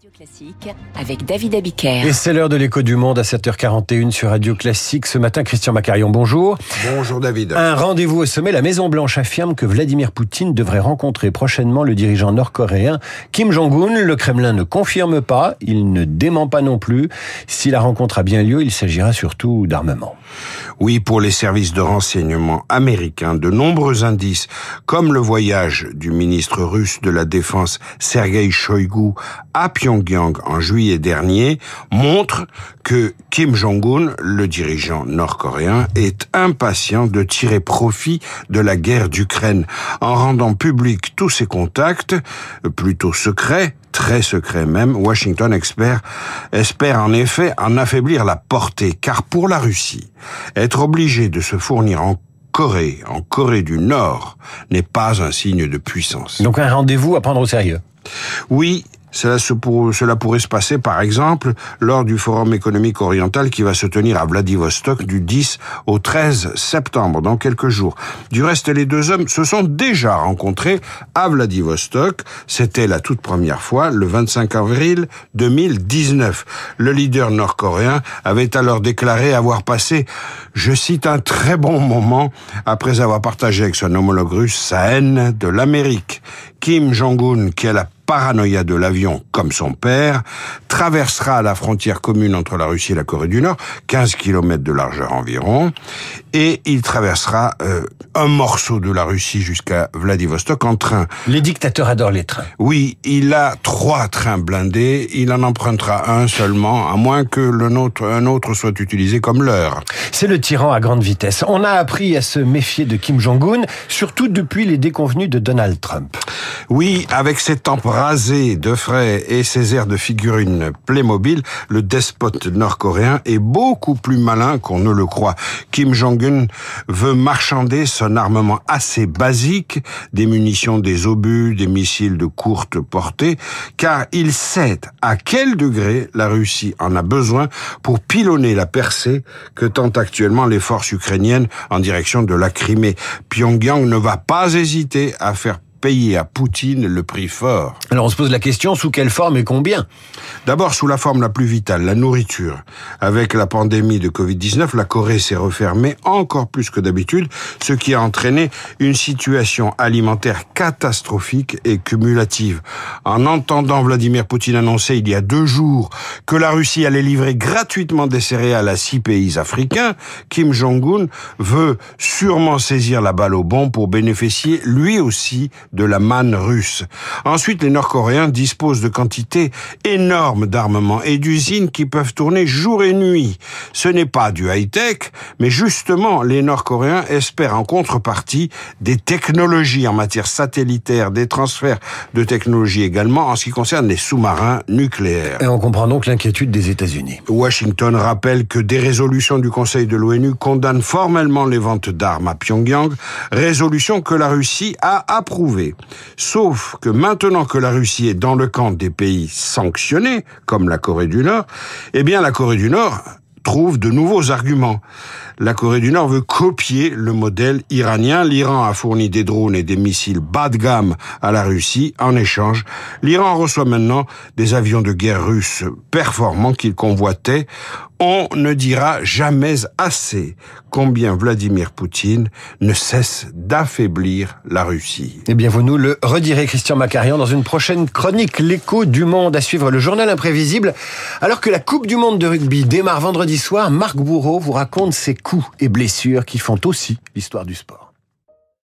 Radio Classique avec David Abiker. Et c'est l'heure de l'écho du monde à 7h41 sur Radio Classique. Ce matin, Christian Macarion, bonjour. Bonjour David. Un rendez-vous au sommet. La Maison Blanche affirme que Vladimir Poutine devrait rencontrer prochainement le dirigeant nord-coréen Kim Jong-un. Le Kremlin ne confirme pas, il ne dément pas non plus. Si la rencontre a bien lieu, il s'agira surtout d'armement. Oui, pour les services de renseignement américains, de nombreux indices, comme le voyage du ministre russe de la Défense Sergei Shoigu à Pyongyang en juillet dernier, montrent que Kim Jong-un, le dirigeant nord-coréen, est impatient de tirer profit de la guerre d'Ukraine en rendant public tous ses contacts, plutôt secrets, très secrets même, Washington espère, espère en effet en affaiblir la portée, car pour la Russie, être obligé de se fournir en Corée, en Corée du Nord, n'est pas un signe de puissance. Donc un rendez-vous à prendre au sérieux? Oui, cela, cela pourrait se passer, par exemple, lors du Forum économique oriental qui va se tenir à Vladivostok du 10 au 13 septembre, dans quelques jours. Du reste, les deux hommes se sont déjà rencontrés à Vladivostok. C'était la toute première fois, le 25 avril 2019. Le leader nord-coréen avait alors déclaré avoir passé, je cite, un très bon moment après avoir partagé avec son homologue russe sa haine de l'Amérique. Kim Jong-un, qui a la paranoïa de l'avion comme son père, traversera la frontière commune entre la Russie et la Corée du Nord, 15 km de largeur environ, et il traversera euh, un morceau de la Russie jusqu'à Vladivostok en train. Les dictateurs adorent les trains. Oui, il a trois trains blindés, il en empruntera un seulement, à moins que le nôtre, un autre soit utilisé comme leur. C'est le tyran à grande vitesse. On a appris à se méfier de Kim Jong-un, surtout depuis les déconvenus de Donald Trump. Oui, avec ses tempes rasées de frais et ses airs de figurine Playmobil, le despote nord-coréen est beaucoup plus malin qu'on ne le croit. Kim Jong-un veut marchander son armement assez basique, des munitions, des obus, des missiles de courte portée, car il sait à quel degré la Russie en a besoin pour pilonner la percée que tentent actuellement les forces ukrainiennes en direction de la Crimée. Pyongyang ne va pas hésiter à faire payer à Poutine le prix fort. Alors on se pose la question sous quelle forme et combien? D'abord sous la forme la plus vitale, la nourriture. Avec la pandémie de Covid-19, la Corée s'est refermée encore plus que d'habitude, ce qui a entraîné une situation alimentaire catastrophique et cumulative. En entendant Vladimir Poutine annoncer il y a deux jours que la Russie allait livrer gratuitement des céréales à six pays africains, Kim Jong-un veut sûrement saisir la balle au bon pour bénéficier lui aussi de la manne russe. Ensuite, les Nord-Coréens disposent de quantités énormes d'armements et d'usines qui peuvent tourner jour et nuit. Ce n'est pas du high-tech, mais justement, les Nord-Coréens espèrent en contrepartie des technologies en matière satellitaire, des transferts de technologies également en ce qui concerne les sous-marins nucléaires. Et on comprend donc l'inquiétude des États-Unis. Washington rappelle que des résolutions du Conseil de l'ONU condamnent formellement les ventes d'armes à Pyongyang, résolution que la Russie a approuvée. Sauf que maintenant que la Russie est dans le camp des pays sanctionnés, comme la Corée du Nord, eh bien la Corée du Nord trouve de nouveaux arguments. La Corée du Nord veut copier le modèle iranien. L'Iran a fourni des drones et des missiles bas de gamme à la Russie. En échange, l'Iran reçoit maintenant des avions de guerre russes performants qu'il convoitait. On ne dira jamais assez combien Vladimir Poutine ne cesse d'affaiblir la Russie. Eh bien, vous nous le redirez, Christian Macarian, dans une prochaine chronique, l'écho du monde, à suivre le journal imprévisible. Alors que la Coupe du monde de rugby démarre vendredi soir, Marc Bourreau vous raconte ses coups et blessures qui font aussi l'histoire du sport.